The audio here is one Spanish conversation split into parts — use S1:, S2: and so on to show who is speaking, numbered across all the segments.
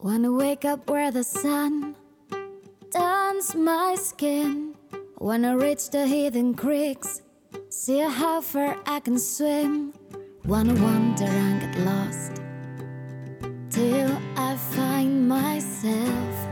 S1: Wanna wake up where the sun turns my skin. Wanna reach the hidden creeks, see how far I can swim. Wanna wander and get lost till I find myself.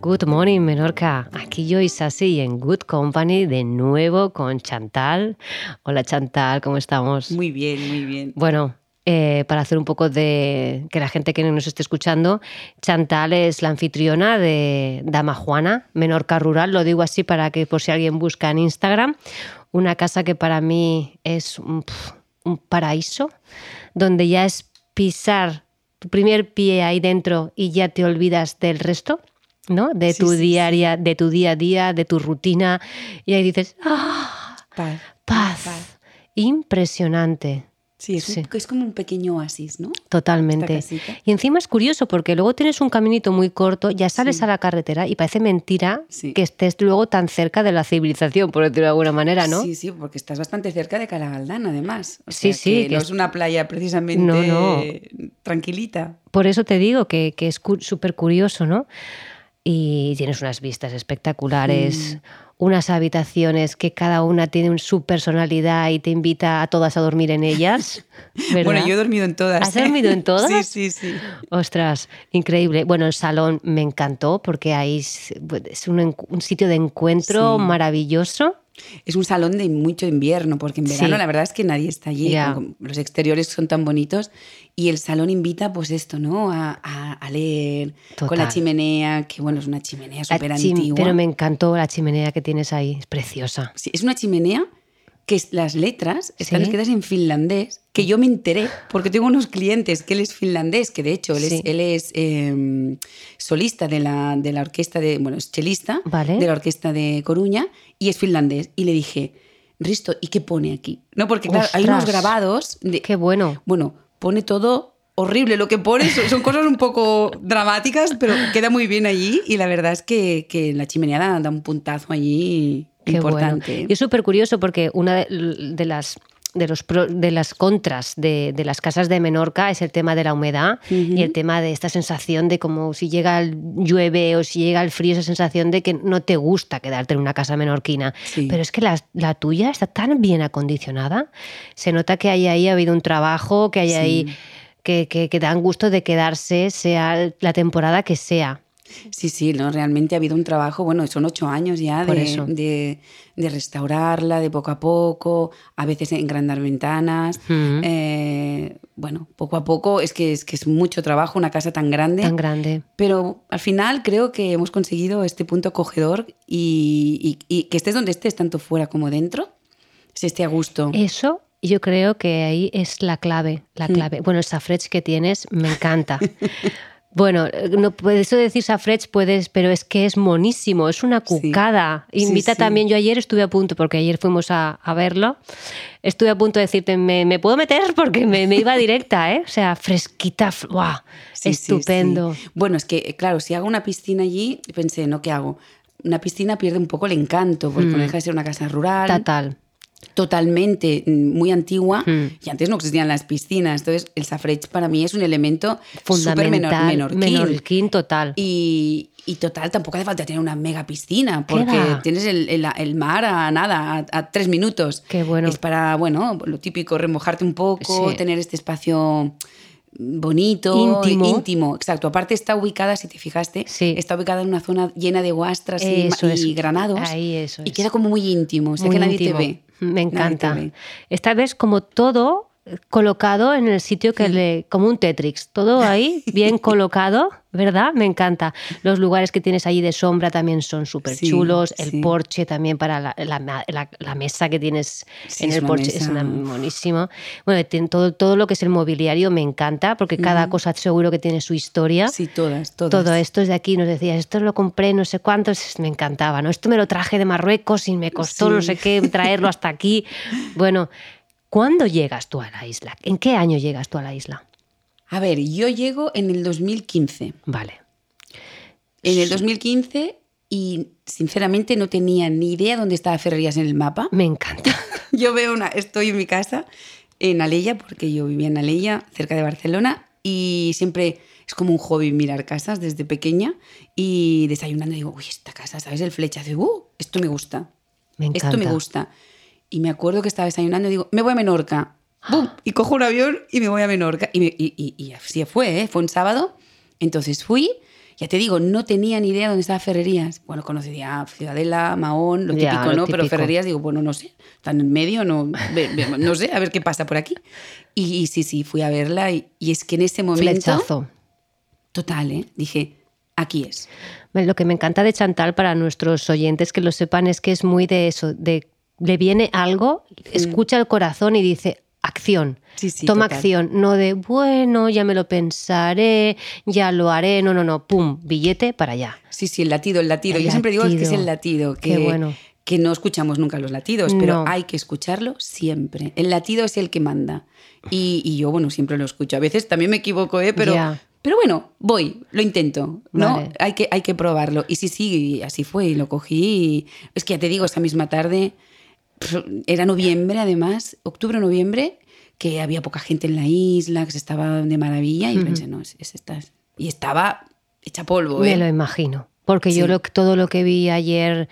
S2: Good morning, Menorca. Aquí yo, Isasi, en Good Company, de nuevo con Chantal. Hola, Chantal, ¿cómo estamos?
S3: Muy bien, muy bien.
S2: Bueno, eh, para hacer un poco de que la gente que nos esté escuchando, Chantal es la anfitriona de Dama Juana, Menorca Rural, lo digo así para que por si alguien busca en Instagram, una casa que para mí es un, paraíso, donde ya es pisar tu primer pie ahí dentro y ya te olvidas del resto. ¿no? De
S3: Sí,
S2: tu
S3: sí, sí.
S2: diaria, de tu día a día, de tu rutina, y ahí dices, ¡ah!
S3: Paz.
S2: Paz.
S3: Paz.
S2: Impresionante.
S3: Sí, es,
S2: Sí.
S3: es como un pequeño oasis, ¿no?
S2: Totalmente. Y encima es curioso porque luego tienes un caminito muy corto, ya sales
S3: Sí.
S2: a la carretera y parece mentira
S3: Sí.
S2: que estés luego tan cerca de la civilización, por decirlo de alguna manera, ¿no?
S3: Sí, sí, porque estás bastante cerca de Calagaldán, además. O
S2: Sí,
S3: sea,
S2: sí,
S3: que
S2: que
S3: no
S2: es-
S3: es una playa precisamente
S2: No, no.
S3: tranquilita.
S2: Por eso te digo que, que es cu- súper curioso, ¿no? Y tienes unas vistas espectaculares,
S3: Mm.
S2: Unas habitaciones que cada una tiene su personalidad y te invita a todas a dormir en ellas. ¿verdad?
S3: Bueno, yo he dormido en todas.
S2: ¿Has dormido en todas?
S3: Sí, sí, sí.
S2: Ostras, increíble. Bueno, el salón me encantó porque ahí es, es un, un sitio de encuentro
S3: Sí.
S2: maravilloso.
S3: Es un salón de mucho invierno, porque en verano
S2: Sí.
S3: la verdad es que nadie está allí. Con- Los exteriores son tan bonitos y el salón invita, pues esto, ¿no? A, a- a leer con la
S2: Total.
S3: chimenea, que bueno, es una chimenea súper antigua.
S2: Pero me encantó la chimenea que tienes ahí, es preciosa.
S3: Sí, es una chimenea que las letras están
S2: Sí.
S3: escritas en finlandés, que yo me enteré porque tengo unos clientes que él es finlandés, que de hecho él
S2: Sí.
S3: es, él es eh, solista de la, de la orquesta de, bueno, es chelista
S2: Vale.
S3: de la orquesta de Coruña y es finlandés. Y le dije, Risto, ¿y qué pone aquí? No, porque claro, hay unos grabados de,
S2: Qué bueno.
S3: bueno, pone todo horrible lo que pone, son, son cosas un poco dramáticas, pero queda muy bien allí y la verdad es que, que la chimenea da, da un puntazo allí
S2: Qué
S3: importante.
S2: bueno. Y es súper curioso porque una de, de las de, los pro- de las contras de, de las casas de Menorca es el tema de la humedad y el tema de esta sensación de como si llega el llueve o si llega el frío, esa sensación de que no te gusta quedarte en una casa menorquina.
S3: Sí.
S2: Pero es que la, la tuya está tan bien acondicionada. Se nota que hay ahí ha habido un trabajo, que hay
S3: Sí.
S2: ahí que, que, que dan gusto de quedarse, sea la temporada que sea.
S3: Sí, sí, no, realmente ha habido un trabajo, bueno, son ocho años ya de,
S2: eso.
S3: de- de restaurarla de poco a poco, a veces engrandar ventanas. Eh, bueno, poco a poco, es que, es que es mucho trabajo una casa tan grande.
S2: Tan grande.
S3: Pero al final creo que hemos conseguido este punto acogedor y, y- y que estés donde estés, tanto fuera como dentro, se esté a gusto.
S2: Eso yo creo que ahí es la clave,
S3: Mm.
S2: la clave. Bueno, el safrech que tienes me encanta. Bueno, no puedes decir safrech, puedes, pero es que es monísimo, es una cucada.
S3: Sí,
S2: Invita
S3: sí.
S2: también, yo ayer estuve a punto, porque ayer fuimos a, a verlo, estuve a punto de decirte, ¿me, me puedo meter? Porque me, me iba directa, ¿eh? O sea, fresquita, ¡guau! Estupendo.
S3: Bueno, es que, claro, si hago una piscina allí, pensé, ¿no? ¿Qué hago? Una piscina pierde un poco el encanto, porque no deja de ser una casa rural,
S2: Total.
S3: Totalmente muy antigua,
S2: Mm.
S3: y antes no existían las piscinas. Entonces, el safrech para mí es un elemento súper menor,
S2: Fundamental.
S3: menorquín.
S2: menorquín total.
S3: Y, y total, tampoco hace falta tener una mega piscina,
S2: ¿Qué
S3: porque tienes el, el- el mar a nada, a, a tres minutos.
S2: Qué bueno.
S3: Es para, bueno, lo típico, remojarte un poco,
S2: Sí.
S3: tener este espacio bonito,
S2: Íntimo.
S3: íntimo. Exacto. Aparte está ubicada, si te fijaste,
S2: Sí.
S3: está ubicada en una zona llena de guastras y,
S2: Eso
S3: granados.
S2: Ahí, eso
S3: Y queda como muy íntimo, o sea
S2: Muy
S3: que nadie
S2: íntimo.
S3: te ve.
S2: Me encanta. Esta vez como todo colocado en el sitio que le... como un Tetrix, todo ahí bien colocado, ¿verdad? Me encanta. Los lugares que tienes ahí de sombra también son súper
S3: Sí,
S2: chulos, el
S3: sí.
S2: porche también para la, la ma- la- la mesa que tienes en el porche, es una, buenísimo. Bueno, todo, todo lo que es el mobiliario me encanta, porque cada cosa seguro que tiene su historia.
S3: Sí, todas, todas.
S2: Todo esto es de aquí, nos decías, esto lo compré no sé cuántos, me encantaba, ¿no? Esto me lo traje de Marruecos y me costó no sé qué traerlo hasta aquí. Bueno, ¿cuándo llegas tú a la isla? ¿En qué año llegas tú a la isla?
S3: A ver, yo llego en el 2015.
S2: Vale.
S3: En el 2015 y sinceramente no tenía ni idea dónde estaba Ferrerías en el mapa.
S2: Me encanta.
S3: Yo veo una, estoy en mi casa en Alella, porque yo vivía en Alella, cerca de Barcelona, y siempre es como un hobby mirar casas desde pequeña y desayunando digo, uy, esta casa, ¿sabes? El flechazo, uh, esto me gusta,
S2: Me encanta.
S3: esto me gusta. Y me acuerdo que estaba desayunando y digo, me voy a Menorca. ¡Bum! Y cojo un avión y me voy a Menorca. Y, me- y- y- y así fue, ¿eh? Fue un sábado. Entonces fui, ya te digo, no tenía ni idea dónde estaba Ferrerías. Bueno, conocía Ciudadela, Mahón, lo
S2: Ya,
S3: típico,
S2: lo
S3: ¿no? Pero. Ferrerías digo, bueno, no sé, están en medio, no, no sé, a ver qué pasa por aquí. Y, sí, sí, fui a verla y, y es que en ese momento,
S2: Flechazo.
S3: total, ¿eh? Dije, aquí es.
S2: Lo que me encanta de Chantal para nuestros oyentes que lo sepan es que es muy de eso, de le viene algo, escucha el corazón y dice acción.
S3: Sí, sí,
S2: Toma
S3: total.
S2: acción, no de bueno, ya me lo pensaré, ya lo haré, no, no, no, pum, billete para allá.
S3: Sí, sí, el latido, el latido.
S2: El
S3: Yo siempre digo que es el latido, que,
S2: Qué bueno.
S3: que no escuchamos nunca los latidos, pero hay que escucharlo siempre. El latido es el que manda. Y, y yo, bueno, siempre lo escucho. A veces también me equivoco, ¿eh? pero, pero bueno, voy, lo intento, ¿no?
S2: Vale.
S3: Hay, que, hay que probarlo. Y sí, sí, así fue, y lo cogí. y- Es que ya te digo, esa misma tarde, era noviembre además, octubre noviembre, que había poca gente en la isla, que se estaba de maravilla, y pensé, no, es, es esta. Y estaba hecha polvo, ¿eh?
S2: Me lo imagino. Porque yo
S3: Sí.
S2: lo, todo lo que vi ayer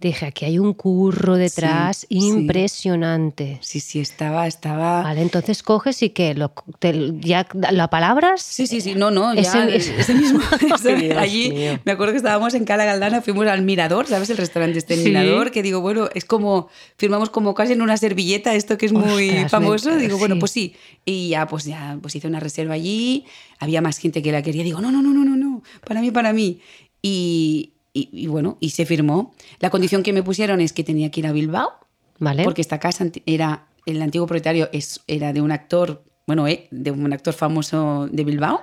S2: dije, aquí hay un curro detrás
S3: Sí,
S2: impresionante.
S3: Sí, sí, estaba, estaba.
S2: Vale, entonces coges y que lo, te- ya la palabras.
S3: Sí, sí, sí, no, no, ya
S2: Ese-
S3: ese, ese mismo. ese- allí
S2: mío.
S3: me acuerdo que estábamos en Cala Galdana, fuimos al Mirador, ¿sabes? El restaurante este el
S2: Sí.
S3: Mirador, que digo, bueno, es como, firmamos como casi en una servilleta, esto que es muy
S2: Ostras,
S3: famoso.
S2: me-
S3: Digo, bueno, pues sí. Y ya, pues ya, pues hice una reserva allí, había más gente que la quería. Digo, no, no, no, no, no, no, para mí, para mí. Y, y- y bueno, y se firmó. La condición que me pusieron es que tenía que ir a Bilbao.
S2: Vale.
S3: Porque esta casa era, el antiguo propietario es, era de un actor, bueno, eh, de un actor famoso de Bilbao.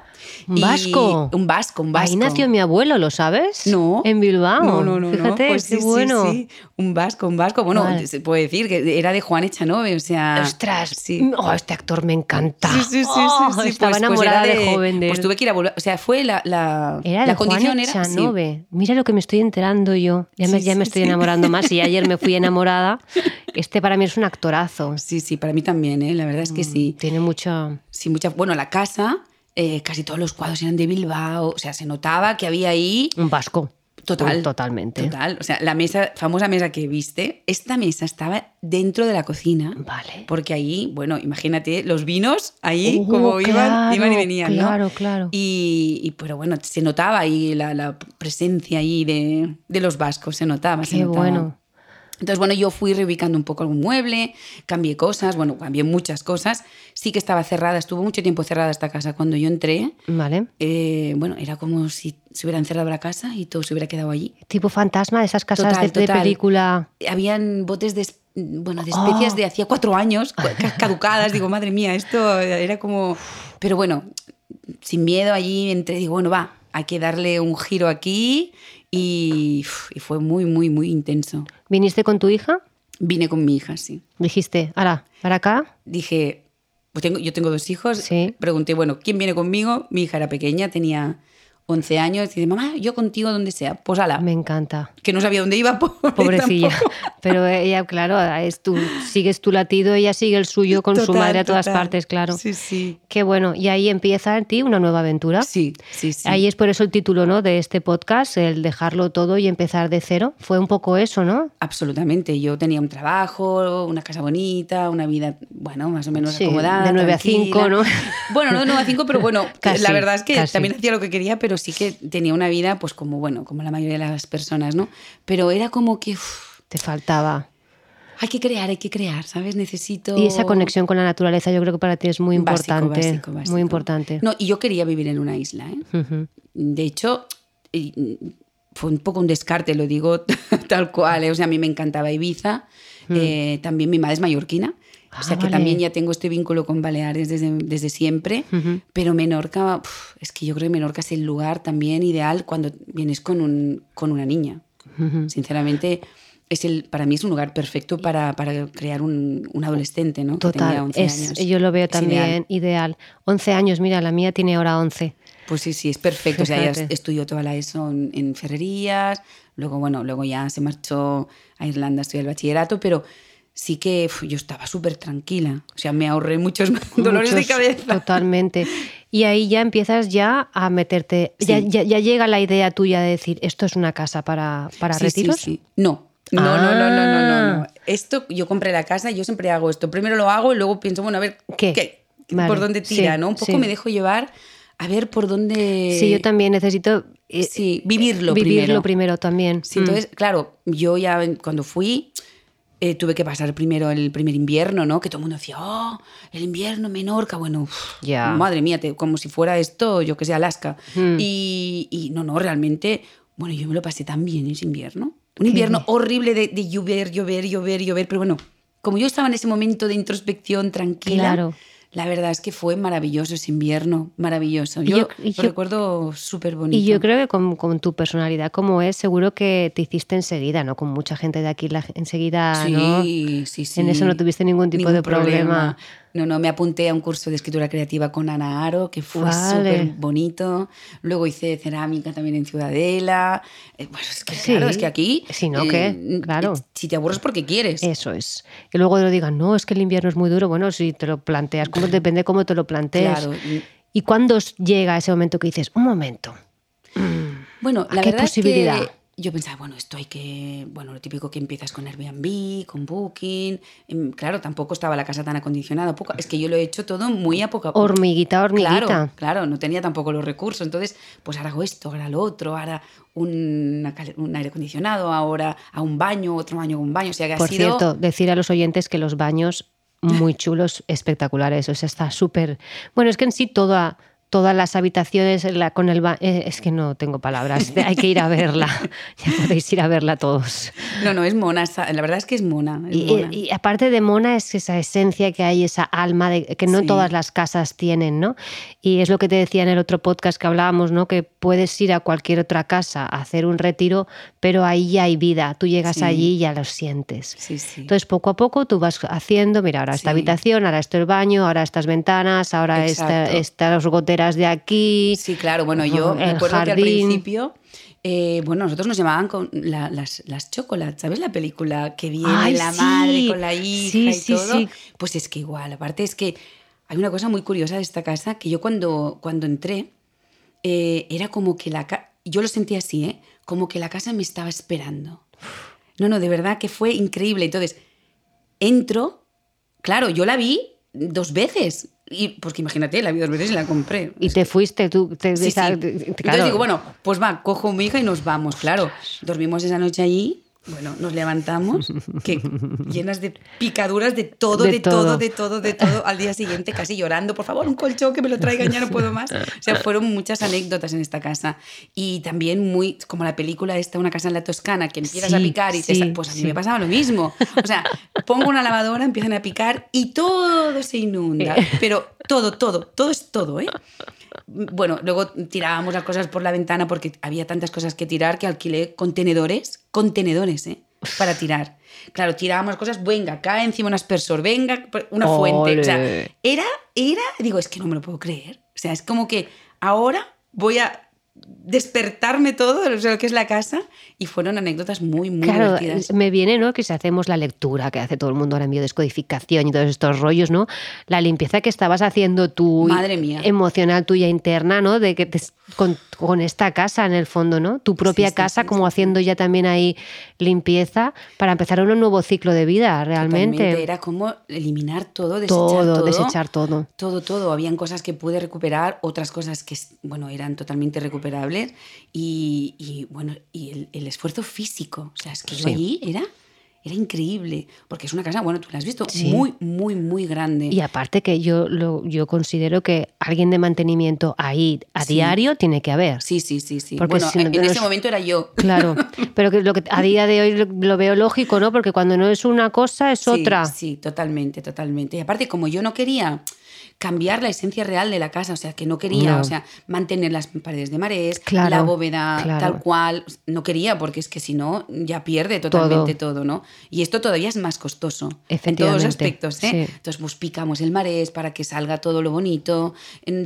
S2: ¿Un vasco?
S3: Un vasco, un vasco.
S2: Ahí nació mi abuelo, ¿lo sabes?
S3: No.
S2: En Bilbao.
S3: No, no, no. no.
S2: Fíjate,
S3: Pues
S2: qué
S3: sí, sí,
S2: bueno.
S3: sí. Un vasco, un vasco. Bueno,
S2: Vale.
S3: se puede decir que era de Juan Echanove, o sea.
S2: Ostras,
S3: Sí.
S2: oh, este actor me encanta.
S3: Sí, sí, sí,
S2: Oh,
S3: sí, sí.
S2: Estaba
S3: Pues- pues
S2: enamorada
S3: era
S2: de, joven de
S3: Pues tuve que ir a volver. O sea, fue la, la,
S2: Era
S3: la
S2: de
S3: condición
S2: Juan
S3: era. sí.
S2: Echanove. Mira lo que me estoy enterando yo. Ya me,
S3: Sí,
S2: ya me
S3: sí,
S2: estoy
S3: sí.
S2: enamorando más y ayer me fui enamorada. Este para mí es un actorazo.
S3: Sí, sí, para mí también, ¿eh? la verdad es que sí.
S2: Tiene mucho...
S3: Sí, mucha. Bueno, la casa, eh, casi todos los cuadros eran de Bilbao. O sea, se notaba que había ahí
S2: Un vasco.
S3: Total.
S2: Totalmente.
S3: Total. O sea, la mesa, famosa mesa que viste, esta mesa estaba dentro de la cocina.
S2: Vale.
S3: Porque ahí, bueno, imagínate, los vinos ahí,
S2: Oh,
S3: como iban,
S2: claro,
S3: iban y venían, ¿no?
S2: claro, claro.
S3: Y, y, pero bueno, se notaba ahí la, la presencia ahí de, de los vascos, se notaba, se
S2: Qué
S3: notaba.
S2: bueno.
S3: Entonces, bueno, yo fui reubicando un poco algún mueble, cambié cosas, bueno, cambié muchas cosas. Sí que estaba cerrada, estuvo mucho tiempo cerrada esta casa cuando yo entré.
S2: Vale.
S3: Eh, bueno, era como si se hubieran cerrado la casa y todo se hubiera quedado allí.
S2: Tipo fantasma de esas casas
S3: Total,
S2: de, de
S3: total.
S2: película.
S3: Habían botes de, bueno, de especias
S2: Oh.
S3: de hacía cuatro años, caducadas. Digo, madre mía, esto era como... Pero bueno, sin miedo allí entré, digo, bueno, va, hay que darle un giro aquí y, y fue muy, muy, muy intenso.
S2: ¿Viniste con tu hija?
S3: Vine con mi hija, sí.
S2: Dijiste, ahora, para acá.
S3: Dije, pues tengo, yo tengo dos hijos.
S2: Sí.
S3: Pregunté, bueno, ¿quién viene conmigo? Mi hija era pequeña, tenía 11 años. Y dice, mamá, yo contigo donde sea. Pues ala,
S2: Me encanta.
S3: que no sabía dónde iba. pobre
S2: Pobrecilla.
S3: tampoco.
S2: Pero ella, claro, es tu, sigues tu latido, ella sigue el suyo con su madre a todas
S3: total.
S2: partes, claro.
S3: Sí, sí.
S2: Qué bueno. Y ahí empieza en ti una nueva aventura.
S3: Sí, sí, sí.
S2: Ahí es por eso el título ¿no? de este podcast, el dejarlo todo y empezar de cero. Fue un poco eso, ¿no?
S3: Absolutamente. Yo tenía un trabajo, una casa bonita, una vida, bueno, más o menos
S2: Sí,
S3: acomodada.
S2: de nueve a
S3: tranquila.
S2: cinco, ¿no?
S3: Bueno, no de 9 a 5, pero bueno,
S2: Casi,
S3: la verdad es que
S2: casi.
S3: también hacía lo que quería, pero sí que tenía una vida, pues como, bueno, como la mayoría de las personas, ¿no? Pero era como que
S2: Te faltaba.
S3: hay que crear, hay que crear, ¿sabes? Necesito.
S2: Y esa conexión con la naturaleza yo creo que para ti es muy
S3: Básico,
S2: importante.
S3: básico, básico.
S2: Muy importante.
S3: No, y yo quería vivir en una isla, ¿eh?
S2: Ujú.
S3: De hecho, fue un poco un descarte, lo digo tal cual. ¿eh? O sea, a mí me encantaba Ibiza. eh, también mi madre es mallorquina.
S2: Ah,
S3: o sea que
S2: vale.
S3: también ya tengo este vínculo con Baleares desde, desde siempre.
S2: Ujú.
S3: Pero Menorca, uf, es que yo creo que Menorca es el lugar también ideal cuando vienes con, un, con una niña.
S2: Ujú.
S3: Sinceramente, es el, para mí es un lugar perfecto para, para crear un, un adolescente, ¿no? Que tenga
S2: Total,
S3: 11
S2: es,
S3: años.
S2: yo lo veo también
S3: ideal.
S2: ideal. 11 años, mira, la mía tiene ahora 11.
S3: Pues sí, sí, es perfecto. O sea, ella estudió toda la ESO en, en Ferrerías, luego, bueno, luego ya se marchó a Irlanda a estudiar el bachillerato, pero sí que uf, yo estaba súper tranquila. O sea, me ahorré muchos dolores de cabeza.
S2: Totalmente. Y ahí ya empiezas ya a meterte, ya,
S3: Sí.
S2: ya, ya llega la idea tuya de decir, esto es una casa para, para
S3: Sí,
S2: retiros.
S3: sí. No. No, no, no, no, no, no, no.
S2: Ah.
S3: Esto, yo compré la casa, yo siempre hago esto. Primero lo hago y luego pienso, bueno, a ver,
S2: ¿Qué? Vale,
S3: por dónde tira, ¿no? Un poco me dejo llevar a ver por dónde...
S2: Sí, yo también necesito eh,
S3: Sí, vivirlo
S2: vivirlo
S3: primero.
S2: primero también.
S3: Sí,
S2: Mm.
S3: entonces, claro, yo ya cuando fui, eh, tuve que pasar primero el primer invierno, ¿no? Que todo el mundo decía, oh, el invierno Menorca, bueno, uf,
S2: Ya.
S3: madre mía, te- como si fuera esto, yo que sé, Alaska.
S2: Mm.
S3: Y, y no, no, realmente, bueno, yo me lo pasé tan bien ese invierno. Un invierno horrible de, de llover, llover, llover, llover, pero bueno, como yo estaba en ese momento de introspección tranquila,
S2: Claro.
S3: La verdad es que fue maravilloso ese invierno, maravilloso. Yo,
S2: yo-
S3: lo recuerdo súper bonito.
S2: Y yo creo que con, con tu personalidad como es, seguro que te hiciste enseguida, ¿no? Con mucha gente de aquí la, enseguida,
S3: Sí,
S2: ¿no?
S3: sí, sí.
S2: En eso no tuviste ningún tipo de problema.
S3: No, no, me apunté a un curso de escritura creativa con Ana Aro, que fue
S2: Vale.
S3: súper bonito. Luego hice cerámica también en Ciudadela. Eh, Pues es que,
S2: Sí.
S3: claro, es que aquí...
S2: Si no, ¿qué? Claro.
S3: eh, Si te aburres porque quieres.
S2: Eso es. Que luego lo digan, no, es que el invierno es muy duro. Bueno, si te lo planteas, como depende cómo te lo plantees.
S3: Claro.
S2: ¿Y cuándo llega ese momento que dices, un momento?
S3: Bueno,
S2: ¿A
S3: la
S2: qué
S3: verdad
S2: posibilidad?
S3: es que yo pensaba, bueno, esto hay que, bueno, lo típico que empiezas con Airbnb, con Booking, em, claro, tampoco estaba la casa tan acondicionada, poco, es que yo lo he hecho todo muy a poco a poco.
S2: Hormiguita, hormiguita.
S3: Claro, claro, no tenía tampoco los recursos, entonces, pues ahora hago esto, ahora lo otro, ahora un, aire acondicionado, ahora a un baño, otro baño, un baño, o sea que ha
S2: Por
S3: sido...
S2: cierto, decir a los oyentes que los baños muy chulos, espectaculares. O sea, está súper. Bueno, es que en sí toda, todas las habitaciones la- con el baño. es que no tengo palabras. Hay que ir a verla. Ya podéis ir a verla todos.
S3: No, no, es mona, la verdad es que es mona. es
S2: Y,
S3: mona.
S2: y aparte de mona es esa esencia que hay, esa alma de, que no
S3: Sí.
S2: todas las casas tienen, ¿no? Y es lo que te decía en el otro podcast que hablábamos, ¿no? Que puedes ir a cualquier otra casa a hacer un retiro, pero ahí ya hay vida. Tú llegas
S3: Sí.
S2: allí y ya lo sientes.
S3: Sí.
S2: Entonces, poco a poco tú vas haciendo, mira, ahora esta habitación, ahora esto el baño, ahora estas ventanas, ahora esta-
S3: Exacto.
S2: estas de aquí.
S3: Sí, claro. Bueno, yo
S2: el
S3: me acuerdo que al
S2: jardín.
S3: principio, eh, bueno, nosotros nos llamaban con la- las, las chocolates, ¿sabes la película? Que viene
S2: Ay,
S3: la
S2: sí.
S3: madre con la hija
S2: Sí,
S3: y
S2: sí,
S3: todo. Pues es que igual, aparte es que hay una cosa muy curiosa de esta casa, que yo cuando, cuando entré, eh, era como que la casa, yo lo sentía así, ¿eh? Como que la casa me estaba esperando. No, no, de verdad que fue increíble. Entonces, entro, claro, yo la vi dos veces. Y pues que imagínate, la vi dos veces y la compré.
S2: Y te fuiste, tú. Te,
S3: Sí, sí.
S2: esa-
S3: Entonces
S2: claro.
S3: digo, bueno, pues va, cojo a mi hija y nos vamos, claro. Dormimos esa noche allí, bueno, nos levantamos, que llenas de picaduras de todo,
S2: De
S3: de,
S2: todo.
S3: todo. de todo, de todo, al día siguiente casi llorando, por favor, un colchón que me lo traigan, ya no puedo más. O sea, fueron muchas anécdotas en esta casa. Y también muy, como la película esta, Una casa en la Toscana, que empiezas a
S2: Sí,
S3: picar y te
S2: sí,
S3: sa- pues a mí
S2: sí.
S3: me pasaba lo mismo. O sea, pongo una lavadora, empiezan a picar y todo se inunda. Pero todo, todo, todo es todo, ¿eh? Bueno, luego tirábamos las cosas por la ventana porque había tantas cosas que tirar que alquilé contenedores, contenedores, ¿eh? Para tirar. Claro, tirábamos cosas, venga, cae encima un aspersor, venga, una fuente. O sea, era, era, digo, es que no me lo puedo creer. O sea, es como que ahora voy a despertarme todo de lo que es la casa y fueron anécdotas muy, muy
S2: Claro,
S3: divertidas.
S2: me viene, ¿no? Que si hacemos la lectura que hace todo el mundo ahora en biodescodificación y todos estos rollos, ¿no? La limpieza que estabas haciendo tú,
S3: Madre mía.
S2: emocional tuya interna, ¿no? De que te- con, con esta casa en el fondo, ¿no? Tu propia
S3: Sí,
S2: casa,
S3: sí,
S2: como
S3: sí,
S2: haciendo ya también ahí limpieza para empezar un nuevo ciclo de vida, realmente.
S3: Totalmente, Era como eliminar todo, desechar
S2: todo,
S3: todo.
S2: desechar todo.
S3: Todo, todo. Habían cosas que pude recuperar, otras cosas que, bueno, eran totalmente Y, y, bueno, y el, el esfuerzo físico. O sea, es que yo
S2: Sí.
S3: allí era, era increíble. Porque es una casa, bueno, tú la has visto,
S2: Sí.
S3: muy, muy, muy grande.
S2: Y aparte que yo, lo, yo considero que alguien de mantenimiento ahí a
S3: Sí.
S2: diario tiene que haber.
S3: Sí, sí, sí, sí.
S2: Porque
S3: bueno,
S2: si no-
S3: en
S2: no
S3: ese
S2: es-
S3: momento era yo.
S2: Claro, pero que lo que a día de hoy lo, lo veo lógico, ¿no? Porque cuando no es una cosa es
S3: Sí,
S2: otra.
S3: Sí, totalmente, totalmente. Y aparte, como yo no quería cambiar la esencia real de la casa, o sea, que no quería,
S2: No.
S3: o sea, mantener las paredes de marés,
S2: Claro,
S3: la bóveda
S2: claro.
S3: tal cual, no quería, porque es que si no, ya pierde totalmente todo. ¿no? Y esto todavía es más costoso. En todos los aspectos, ¿eh?
S2: sí.
S3: Entonces, pues picamos el marés para que salga todo lo bonito. En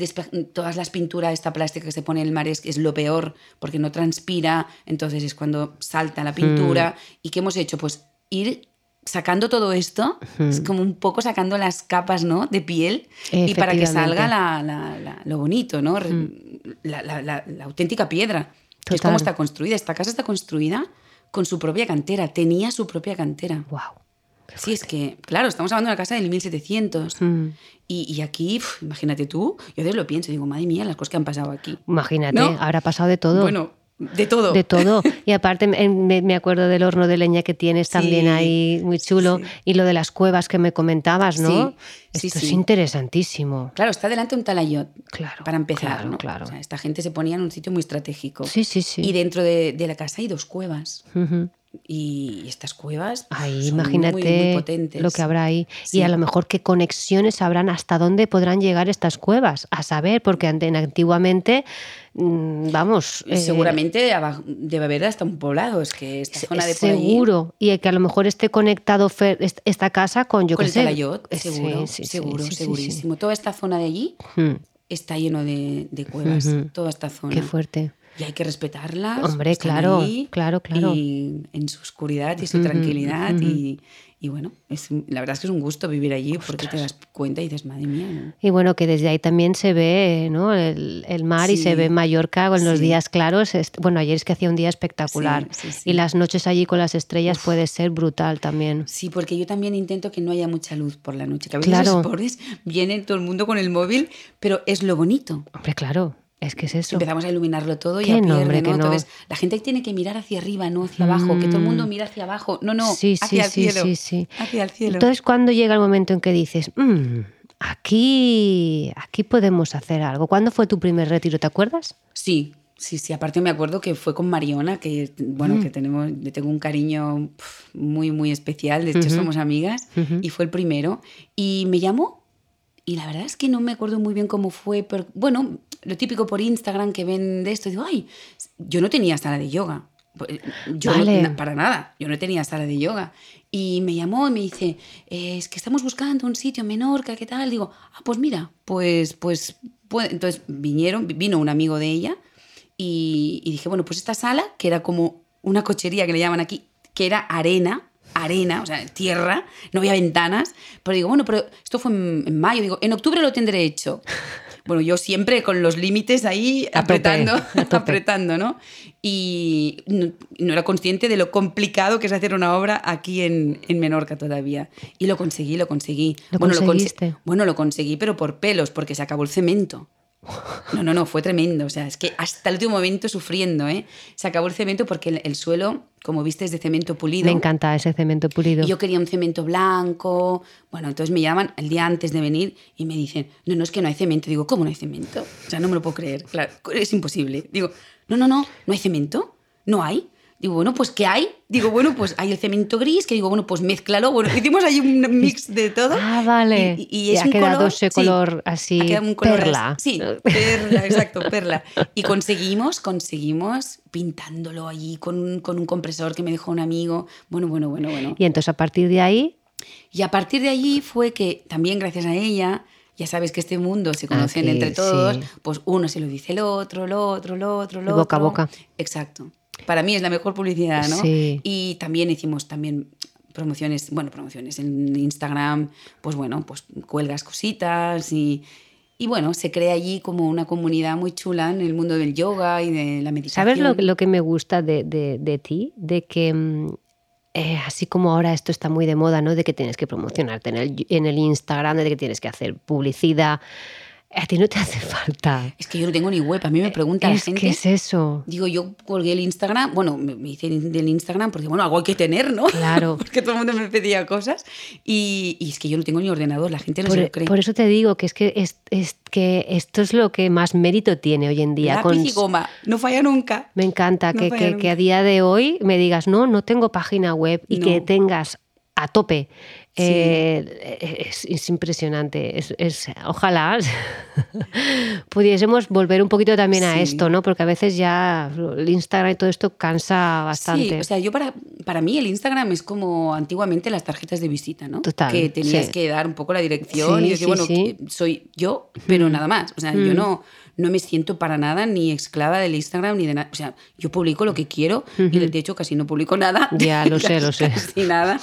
S3: todas las pinturas, esta plástica que se pone en el marés es lo peor, porque no transpira, entonces es cuando salta la pintura.
S2: Mm.
S3: ¿Y qué hemos hecho? Pues ir sacando todo esto, es como un poco sacando las capas, ¿no? De piel y para que salga la- la- la- lo bonito, ¿no? Re- La, auténtica piedra. Es como está construida. Esta casa está construida con su propia cantera. Tenía su propia cantera.
S2: Wow.
S3: Sí, es que, claro, estamos hablando de una casa del 1700.
S2: Mm.
S3: Y, y aquí, imagínate tú, yo a veces lo pienso, digo, madre mía, las cosas que han pasado aquí.
S2: Imagínate,
S3: ¿No?
S2: habrá pasado de todo.
S3: Bueno, de todo.
S2: De todo. Y aparte me, acuerdo del horno de leña que tienes también ahí, muy chulo.
S3: sí.
S2: Y lo de las cuevas que me comentabas, ¿no?
S3: Sí, sí,
S2: Esto es interesantísimo.
S3: Claro, está delante un talayot.
S2: Claro,
S3: Para empezar,
S2: claro,
S3: ¿no?
S2: claro.
S3: O sea, esta gente se ponía en un sitio muy estratégico.
S2: Sí, sí, sí.
S3: Y dentro de, de la casa hay dos cuevas.
S2: Ujú.
S3: Y estas cuevas
S2: Ahí,
S3: son
S2: imagínate
S3: muy, muy potentes.
S2: lo que habrá ahí.
S3: Sí.
S2: Y a lo mejor qué conexiones habrán, hasta dónde podrán llegar estas cuevas. A saber, porque antiguamente, mm, vamos. eh,
S3: Seguramente abajo- debe haber hasta un poblado. Es que esta zona de
S2: Seguro. Y que a lo mejor esté conectado esta casa con, yo
S3: Con
S2: qué
S3: el
S2: sé.
S3: talayot,
S2: Eh,
S3: seguro,
S2: sí, sí,
S3: seguro, segurísimo. Toda esta zona de allí
S2: Mm,
S3: está lleno de, de cuevas. Toda esta zona.
S2: Qué fuerte.
S3: Y hay que respetarlas.
S2: Hombre, claro,
S3: ahí,
S2: claro, claro.
S3: Y en su oscuridad y su
S2: Ujú,
S3: tranquilidad.
S2: ujú.
S3: y, y bueno, es, la verdad es que es un gusto vivir allí porque te das cuenta y dices, madre mía. ¿no?
S2: Y bueno, que desde ahí también se ve ¿no? el, el mar y
S3: Sí.
S2: se ve Mallorca con los
S3: Sí.
S2: días claros. Bueno, ayer es que hacía un día espectacular.
S3: Sí.
S2: Y las noches allí con las estrellas puede ser brutal también.
S3: Sí, porque yo también intento que no haya mucha luz por la noche. Que a veces
S2: Claro.
S3: los pobres vienen todo el mundo con el móvil, pero es lo bonito.
S2: Hombre, claro, es que es eso.
S3: Empezamos a iluminarlo todo y a pierde, ¿no?
S2: que no.
S3: La gente tiene que mirar hacia arriba, no hacia abajo, que todo el mundo mira hacia abajo. No, no,
S2: sí,
S3: hacia
S2: sí,
S3: el cielo.
S2: sí.
S3: Hacia el cielo.
S2: Entonces, cuando llega el momento en que dices, "Mm, aquí, aquí podemos hacer algo. ¿Cuándo fue tu primer retiro? ¿Te acuerdas?
S3: Sí, sí, sí. Aparte me acuerdo que fue con Mariona, que bueno,
S2: Mm.
S3: que tenemos, le tengo un cariño muy, muy especial. De hecho, somos amigas. Y fue el primero. Y me llamó. Y la verdad es que no me acuerdo muy bien cómo fue, pero bueno, lo típico por Instagram que ven de esto, digo, ay, yo no tenía sala de yoga. Pues, Yo no-
S2: Vale.
S3: na- para nada, yo no tenía sala de yoga. Y me llamó y me dice, "Eh, es que estamos buscando un sitio en Menorca, ¿qué tal? Digo, ah, pues mira, pues, pues, puede-". entonces vinieron, vino un amigo de ella y, y dije, bueno, pues esta sala, que era como una cochería que le llaman aquí, que era arena, arena, o sea, tierra, no había ventanas, pero digo, bueno, pero esto fue en mayo, digo, en octubre lo tendré hecho. Bueno, yo siempre con los límites ahí apretando,
S2: a tope.
S3: apretando, ¿no? Y no, no era consciente de lo complicado que es hacer una obra aquí en, en Menorca todavía. Y lo conseguí, lo conseguí.
S2: ¿Lo
S3: bueno, conse-
S2: conseguiste?
S3: bueno, lo conseguí, pero por pelos, porque se acabó el cemento. No, no, no, fue tremendo. O sea, es que hasta el último momento sufriendo, ¿eh? Se acabó el cemento porque el, el suelo, como viste, es de cemento pulido.
S2: Me encanta ese cemento pulido.
S3: Y yo quería un cemento blanco. Bueno, entonces me llaman el día antes de venir y me dicen, no, no, es que no hay cemento. Digo, ¿cómo no hay cemento? O sea, no me lo puedo creer. Claro, es imposible. Digo, no, no, no, no hay cemento. No hay. Digo, bueno, pues ¿qué hay? Digo, bueno, pues hay el cemento gris, que digo, bueno, pues mézclalo. Bueno, hicimos ahí un mix de todo.
S2: Ah, vale.
S3: Y, y
S2: Y
S3: es
S2: ha
S3: un
S2: quedado
S3: color,
S2: ese
S3: sí,
S2: color así,
S3: ha quedado un color
S2: perla.
S3: así. Sí, perla, exacto, perla. Y conseguimos, conseguimos pintándolo allí con, un- con un compresor que me dejó un amigo. Bueno, bueno, bueno, bueno.
S2: Y entonces a partir de ahí,
S3: Y a partir de allí fue que también gracias a ella, ya sabes que este mundo se conocen entre todos,
S2: sí.
S3: pues uno se lo dice el otro, el otro, el otro, el otro.
S2: boca a boca.
S3: Exacto. Para mí es la mejor publicidad, ¿no?
S2: Sí.
S3: Y también hicimos también promociones, bueno, promociones en Instagram, pues bueno, pues cuelgas cositas y, y bueno, se crea allí como una comunidad muy chula en el mundo del yoga y de la meditación.
S2: ¿sabes lo, lo que me gusta de, de- de ti? De que mm, eh, así como ahora esto está muy de moda, ¿no? De que tienes que promocionarte en el, en el Instagram, de que tienes que hacer publicidad. A ti no te hace falta.
S3: Es que yo no tengo ni web, a mí me pregunta la gente.
S2: que es eso.
S3: Digo, yo colgué el Instagram, bueno, me hice del Instagram porque, bueno, algo hay que tener, ¿no?
S2: Claro.
S3: porque todo el mundo me pedía cosas. Y, y es que yo no tengo ni ordenador, la gente no se lo cree.
S2: por eso te digo que es que, es, es que esto es lo que más mérito tiene hoy en día.
S3: Lápiz
S2: con-
S3: y goma, no falla nunca.
S2: Me encanta
S3: No
S2: que, que- a día de hoy me digas, no, no tengo página web y
S3: No.
S2: que tengas a tope.
S3: Sí.
S2: Eh, es, es impresionante. Es, es- ojalá pudiésemos volver un poquito también a esto, ¿no? Porque a veces ya el Instagram y todo esto cansa bastante.
S3: Sí, o sea, yo para, para mí el Instagram es como antiguamente las tarjetas de visita, ¿no?
S2: Total,
S3: Que tenías
S2: sí.
S3: que dar un poco la dirección y decir, bueno, soy yo, pero nada más. O sea, yo no, no me siento para nada ni esclava del Instagram ni de nada. O sea, yo publico lo que quiero y de hecho casi no publico nada.
S2: Ya, lo sé, lo sé.
S3: Casi nada.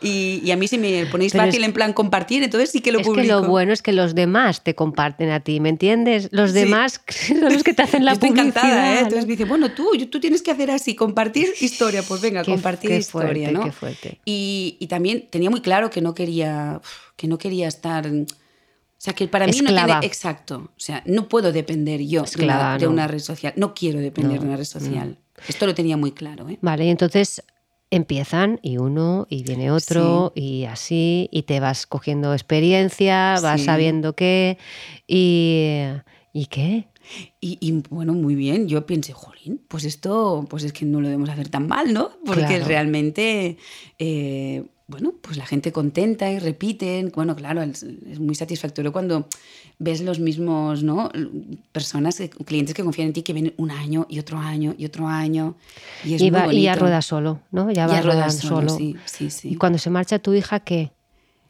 S3: Y, y a mí si me ponéis
S2: Pero
S3: fácil
S2: es-
S3: en plan compartir, entonces sí que lo
S2: es
S3: publico.
S2: que lo bueno es que los demás te comparten a ti, ¿me entiendes? Los
S3: Sí.
S2: demás son los que te hacen la
S3: estoy
S2: publicidad.
S3: encantada, ¿eh? Entonces me dice, bueno, tú, tú tienes que hacer así, compartir historia. Pues venga,
S2: Qué-
S3: compartir
S2: qué
S3: historia,
S2: fuerte,
S3: ¿no?
S2: qué fuerte.
S3: Y, y también tenía muy claro que no quería, que no quería estar... O sea, que para mí no tiene... Exacto. O sea, no puedo depender yo de
S2: Esclava,
S3: una, de
S2: no.
S3: una red social. No quiero depender de una red social. Esto lo tenía muy claro, ¿eh?
S2: Vale, y entonces empiezan y uno y viene otro y así y te vas cogiendo experiencia, vas
S3: Sí.
S2: sabiendo qué y ¿y qué?
S3: Y, y, bueno, muy bien. Yo pensé, jolín, pues esto, pues es que no lo debemos hacer tan mal, ¿no? Porque
S2: Claro.
S3: realmente, eh, bueno, pues la gente contenta y repiten. Bueno, claro, es, es muy satisfactorio cuando ves los mismos, ¿no? Personas, clientes que confían en ti, que vienen un año y otro año y otro año. Y es
S2: y,
S3: muy
S2: va- y ya solo, ¿no? Ya va
S3: Ya
S2: rodando
S3: solo,
S2: solo.
S3: sí, sí, sí.
S2: Y cuando se marcha tu hija, ¿qué?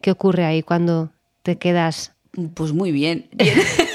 S2: ¿Qué ocurre ahí cuando te quedas?
S3: Pues muy bien. Bien.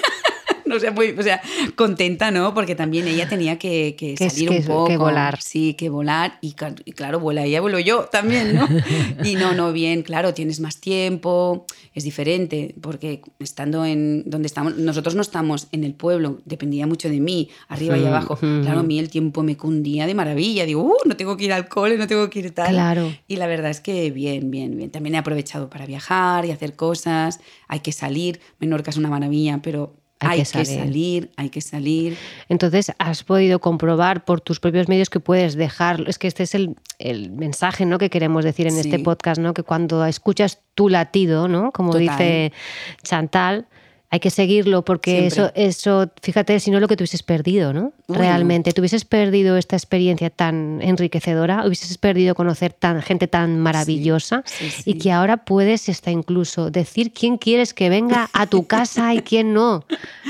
S3: No sé, muy, o sea, contenta, ¿no? Porque también ella tenía que, que
S2: Que es-
S3: salir
S2: que
S3: un
S2: es- que
S3: poco.
S2: volar.
S3: Sí, que volar. Y, y claro, vuela ella, vuelo yo también, ¿no? Y no, no, bien, claro, tienes más tiempo, es diferente, porque estando en donde estamos, nosotros no estamos en el pueblo, dependía mucho de mí, arriba y
S2: Mm,
S3: abajo.
S2: mm.
S3: Claro, a mí el tiempo me cundía de maravilla. Digo, uh, no tengo que ir al cole, no tengo que ir tal.
S2: Claro.
S3: Y la verdad es que bien, bien, bien. También he aprovechado para viajar y hacer cosas. Hay que salir. Menorca es una maravilla, pero
S2: Hay
S3: hay,
S2: que
S3: que,
S2: salir.
S3: salir. hay que salir.
S2: Entonces, has podido comprobar por tus propios medios que puedes dejar. Es que este es el, el mensaje ¿no? que queremos decir en
S3: Sí.
S2: este podcast, ¿no? Que cuando escuchas tu latido, ¿no? Como
S3: Total.
S2: dice Chantal, hay que seguirlo porque eso,
S3: Siempre.
S2: eso, fíjate, si no lo que te hubieses perdido, ¿no?
S3: Uy,
S2: Realmente, te hubieses perdido esta experiencia tan enriquecedora, hubieses perdido conocer tan, gente tan maravillosa
S3: sí,
S2: y
S3: sí.
S2: que ahora puedes hasta incluso decir quién quieres que venga a tu casa y quién no.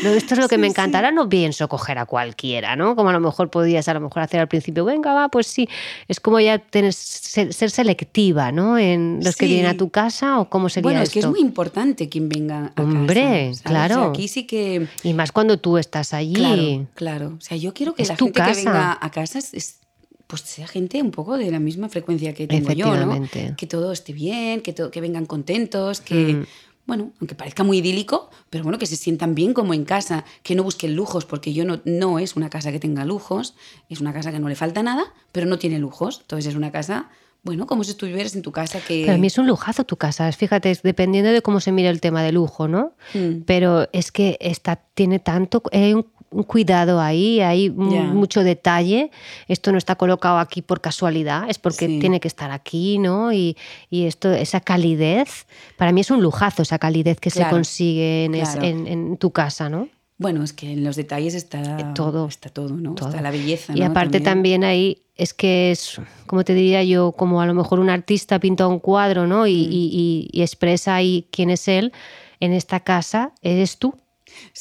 S2: No, esto es lo que me encanta. Ahora no pienso coger a cualquiera, ¿no? Como a lo mejor podías a lo mejor hacer al principio, venga, va, pues sí. Es como ya tener, ser, ser selectiva, ¿no? En los que
S3: Sí.
S2: vienen a tu casa o cómo sería
S3: Bueno, es que es
S2: esto.
S3: muy importante quien venga a
S2: Hombre,
S3: casa.
S2: Claro.
S3: O sea, aquí sí que...
S2: Y más cuando tú estás allí.
S3: Claro, claro. O sea, yo quiero que
S2: Es
S3: la gente
S2: casa.
S3: que venga a casa es- es- pues sea gente un poco de la misma frecuencia que tengo yo, ¿no? Que todo esté bien, que, todo, que vengan contentos, que,
S2: Mm.
S3: bueno, aunque parezca muy idílico, pero bueno, que se sientan bien como en casa, que no busquen lujos, porque yo no, no es una casa que tenga lujos, es una casa que no le falta nada, pero no tiene lujos. Entonces es una casa, bueno, como si estuvieras en tu casa que...
S2: Pero a mí es un lujazo tu casa. Fíjate, es dependiendo de cómo se mire el tema de lujo, ¿no?
S3: Mm.
S2: Pero es que esta tiene tanto, hay un, un cuidado ahí, hay mucho detalle. Esto no está colocado aquí por casualidad, es porque
S3: Sí.
S2: tiene que estar aquí, ¿no? Y, y esto, esa calidez, para mí es un lujazo esa calidez que se consigue en, es- en- en tu casa, ¿no?
S3: Bueno, es que en los detalles está
S2: Eh, todo.
S3: está todo, ¿no?
S2: Todo.
S3: Está la belleza,
S2: Y
S3: ¿no?
S2: aparte también ahí es que es, como te diría yo, como a lo mejor un artista pinta un cuadro, ¿no? Y,
S3: Mm.
S2: y- y- y expresa ahí quién es él. En esta casa eres tú.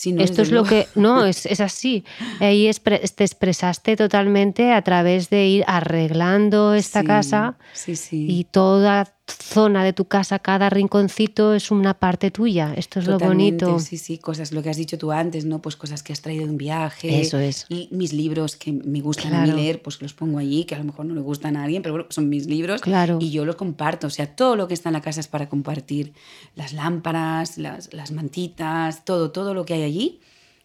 S3: No,
S2: Esto es lo que, no, es, es así. Ahí expre- te expresaste totalmente a través de ir arreglando esta
S3: Sí,
S2: casa
S3: Sí, sí.
S2: y toda zona de tu casa, cada rinconcito es una parte tuya. Esto es
S3: Totalmente,
S2: lo bonito.
S3: Sí, sí, cosas, lo que has dicho tú antes, ¿no? Pues cosas que has traído de un viaje.
S2: Eso es.
S3: Y mis libros que me gustan a mí leer, pues los pongo allí, que a lo mejor no le gustan a alguien, pero bueno, son mis libros.
S2: Claro.
S3: Y yo los comparto. O sea, todo lo que está en la casa es para compartir. Las lámparas, las, las mantitas, todo, todo lo que hay allí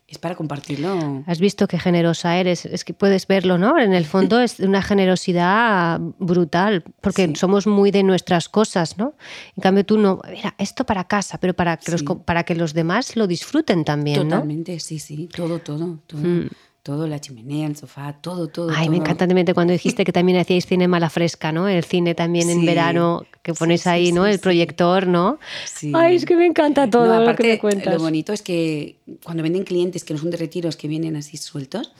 S3: es para compartirlo.
S2: Has visto qué generosa eres. Es que puedes verlo, ¿no? En el fondo es una generosidad brutal, porque
S3: Sí.
S2: somos muy de nuestras cosas, ¿no? En cambio tú no, mira, esto para casa, pero para que, los,
S3: Sí.
S2: co- para que los demás lo disfruten también, ¿no?
S3: Totalmente, sí, sí. Todo, todo, todo. Todo, la chimenea, el sofá, todo, todo.
S2: Ay, me encanta también cuando dijiste que también hacíais cine mala fresca, ¿no? El cine también en verano, que ponéis
S3: sí,
S2: ahí, ¿no?
S3: sí,
S2: el proyector, ¿no? Ay, es que me encanta todo
S3: No,
S2: lo que
S3: aparte,
S2: me cuentas.
S3: Lo bonito es que cuando venden clientes que no son de retiros, que vienen así sueltos,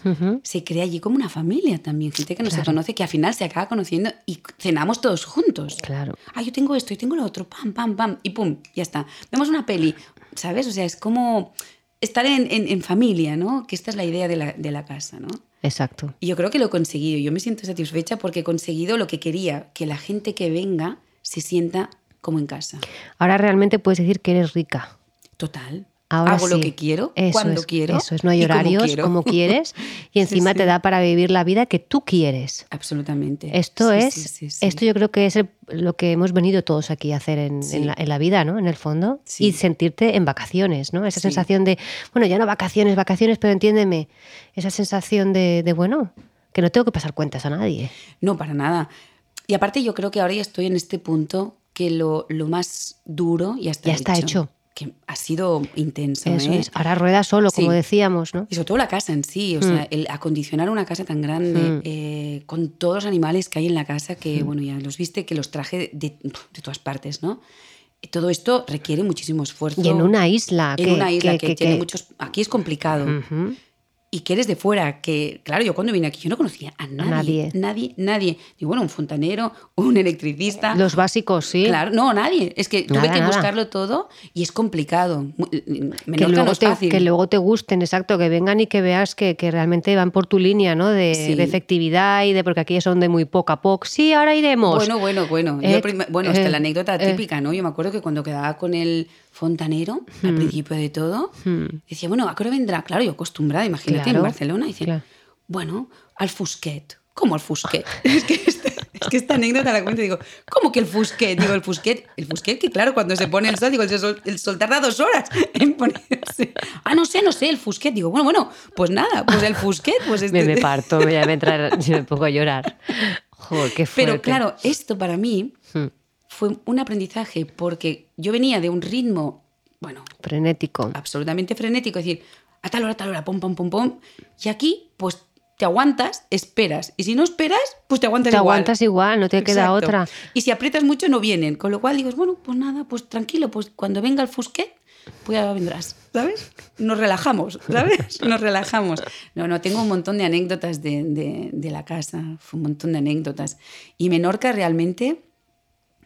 S3: se crea allí como una familia también, gente que no se
S2: Claro.
S3: conoce, que al final se acaba conociendo y cenamos todos juntos.
S2: Claro.
S3: Ah, yo tengo esto, yo tengo lo otro, pam, pam, pam, y pum, ya está. Vemos una peli, ¿sabes? O sea, es como estar en, en- en familia, ¿no? Que esta es la idea de la, de la casa, ¿no?
S2: Exacto.
S3: Y yo creo que lo he conseguido. Yo me siento satisfecha porque he conseguido lo que quería, que la gente que venga se sienta como en casa.
S2: Ahora realmente puedes decir que eres rica.
S3: Total.
S2: Ahora
S3: hago lo que quiero,
S2: Eso
S3: cuando
S2: es,
S3: quiero.
S2: Eso es, no hay horarios como, quieres y encima
S3: sí.
S2: te da para vivir la vida que tú quieres.
S3: Absolutamente.
S2: Esto es, esto yo creo que es el- lo que hemos venido todos aquí a hacer en, la, en la vida, ¿no? En el fondo. Y sentirte en vacaciones, ¿no? Esa sensación de, bueno, ya no vacaciones, vacaciones, pero entiéndeme, esa sensación de, de, bueno, que no tengo que pasar cuentas a nadie.
S3: No, para nada. Y aparte yo creo que ahora ya estoy en este punto que lo, lo más duro ya está
S2: Ya está hecho.
S3: Que ha sido intenso.
S2: Eso
S3: ¿eh?
S2: es. Ahora rueda solo, como
S3: Sí.
S2: decíamos, ¿no?
S3: Y sobre todo la casa en sí, o sea, el acondicionar una casa tan grande,
S2: Mm.
S3: eh, con todos los animales que hay en la casa, que bueno, ya los viste, que los traje de, de todas partes, ¿no? Todo esto requiere muchísimo esfuerzo.
S2: Y en una isla.
S3: En
S2: que,
S3: una isla que,
S2: que-
S3: tiene
S2: que-
S3: muchos... Aquí es complicado.
S2: Ujú.
S3: Y que eres de fuera, que claro, yo cuando vine aquí yo no conocía a nadie.
S2: nadie.
S3: Nadie, nadie. Digo, bueno, un fontanero, un electricista.
S2: Los básicos, sí.
S3: Claro, no, nadie. Es que tuve que
S2: nada.
S3: buscarlo todo y es complicado. Mu- Menorca
S2: que luego,
S3: no es
S2: te,
S3: fácil.
S2: que luego te gusten, exacto, que vengan y que veas que, que realmente van por tu línea, ¿no? De,
S3: Sí.
S2: de efectividad y de porque aquí son de muy poco a poco. Sí, ahora iremos.
S3: Bueno, bueno, bueno. Yo
S2: Eh,
S3: bueno, es que
S2: eh,
S3: la anécdota
S2: eh.
S3: típica, ¿no? Yo me acuerdo que cuando quedaba con el fontanero, al principio de todo,
S2: Hmm.
S3: decía, bueno, ¿a qué hora vendrá? Claro, yo acostumbrada, imagínate,
S2: Claro,
S3: en Barcelona. Dice,
S2: claro.
S3: bueno, al Fusquet. ¿Cómo al Fusquet? es, que esta, es que esta anécdota la cuento y digo, ¿cómo que el Fusquet? Digo, el Fusquet, el Fusquet, que claro, cuando se pone el sol, digo, el sol, el sol tarda dos horas en ponerse. Ah, no sé, no sé, el Fusquet. Digo, bueno, bueno, pues nada, pues el Fusquet, pues este.
S2: me, me parto, me, me, entra, me pongo a llorar. Joder, qué fuerte.
S3: Pero claro, esto para mí
S2: Hmm.
S3: Fue un aprendizaje porque yo venía de un ritmo, bueno,
S2: Frenético.
S3: absolutamente frenético, es decir, a tal hora, a tal hora, pum, pum, pum, pum. Y aquí, pues te aguantas, esperas. Y si no esperas, pues te aguantas
S2: Te
S3: igual.
S2: aguantas igual, no te queda
S3: Exacto.
S2: otra.
S3: Y si aprietas mucho, no vienen. Con lo cual digo, bueno, pues nada, pues tranquilo, pues cuando venga el Fusquet, pues ya vendrás, ¿sabes? Nos relajamos, ¿sabes? Nos relajamos. No, no, tengo un montón de anécdotas de, de- de la casa, un montón de anécdotas. Y Menorca realmente,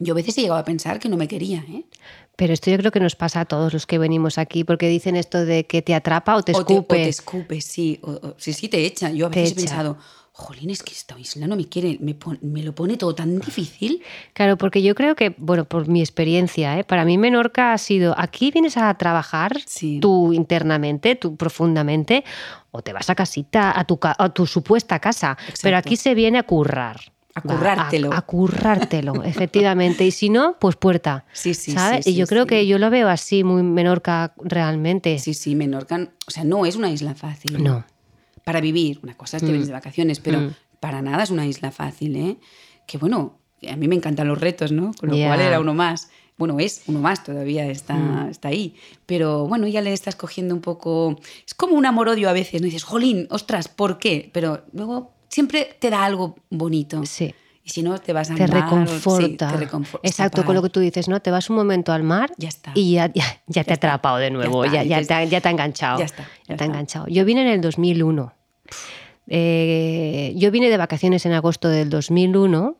S3: yo a veces he llegado a pensar que no me quería, ¿eh?
S2: Pero esto yo creo que nos pasa a todos los que venimos aquí, porque dicen esto de que te atrapa o te
S3: O
S2: escupe.
S3: o te escupe, sí. O- o- sí, sí, te echa. Yo a
S2: Te
S3: veces he pensado, jolín, es que esta isla no me quiere, me, pon- me lo pone todo tan difícil.
S2: Claro, porque yo creo que, bueno, por mi experiencia, ¿eh? para mí Menorca ha sido, aquí vienes a trabajar
S3: Sí.
S2: tú internamente, tú profundamente, o te vas a casita, a tu, ca- a tu supuesta casa, pero aquí se viene a currar.
S3: A
S2: Va,
S3: currártelo.
S2: A, a currártelo, efectivamente. Y si no, pues puerta.
S3: Sí, sí,
S2: ¿sabes?
S3: sí,
S2: y yo
S3: sí,
S2: creo
S3: sí.
S2: que yo lo veo así, muy Menorca realmente.
S3: Sí, sí, Menorca, o sea, no es una isla fácil.
S2: No.
S3: Para vivir, una cosa es que vienes de vacaciones, pero
S2: Mm.
S3: para nada es una isla fácil, ¿eh? Que bueno, a mí me encantan los retos, ¿no? Con lo cual era uno más. Bueno, es uno más, todavía está,
S2: Mm.
S3: está ahí. Pero bueno, ya le estás cogiendo un poco. Es como un amor-odio a veces, ¿no? dices, jolín, ostras, ¿por qué? Pero luego siempre te da algo bonito.
S2: Sí.
S3: Y si no, te vas a
S2: Te reconforta.
S3: te reconfor-
S2: Exacto, con lo que tú dices, ¿no? Te vas un momento al mar
S3: Ya está.
S2: y ya, ya, ya te ha atrapado de nuevo, ya, te, ha- ya te ha enganchado.
S3: ya está,
S2: ya te ha enganchado. Yo vine en el 2001. Eh, yo vine de vacaciones en agosto del 2001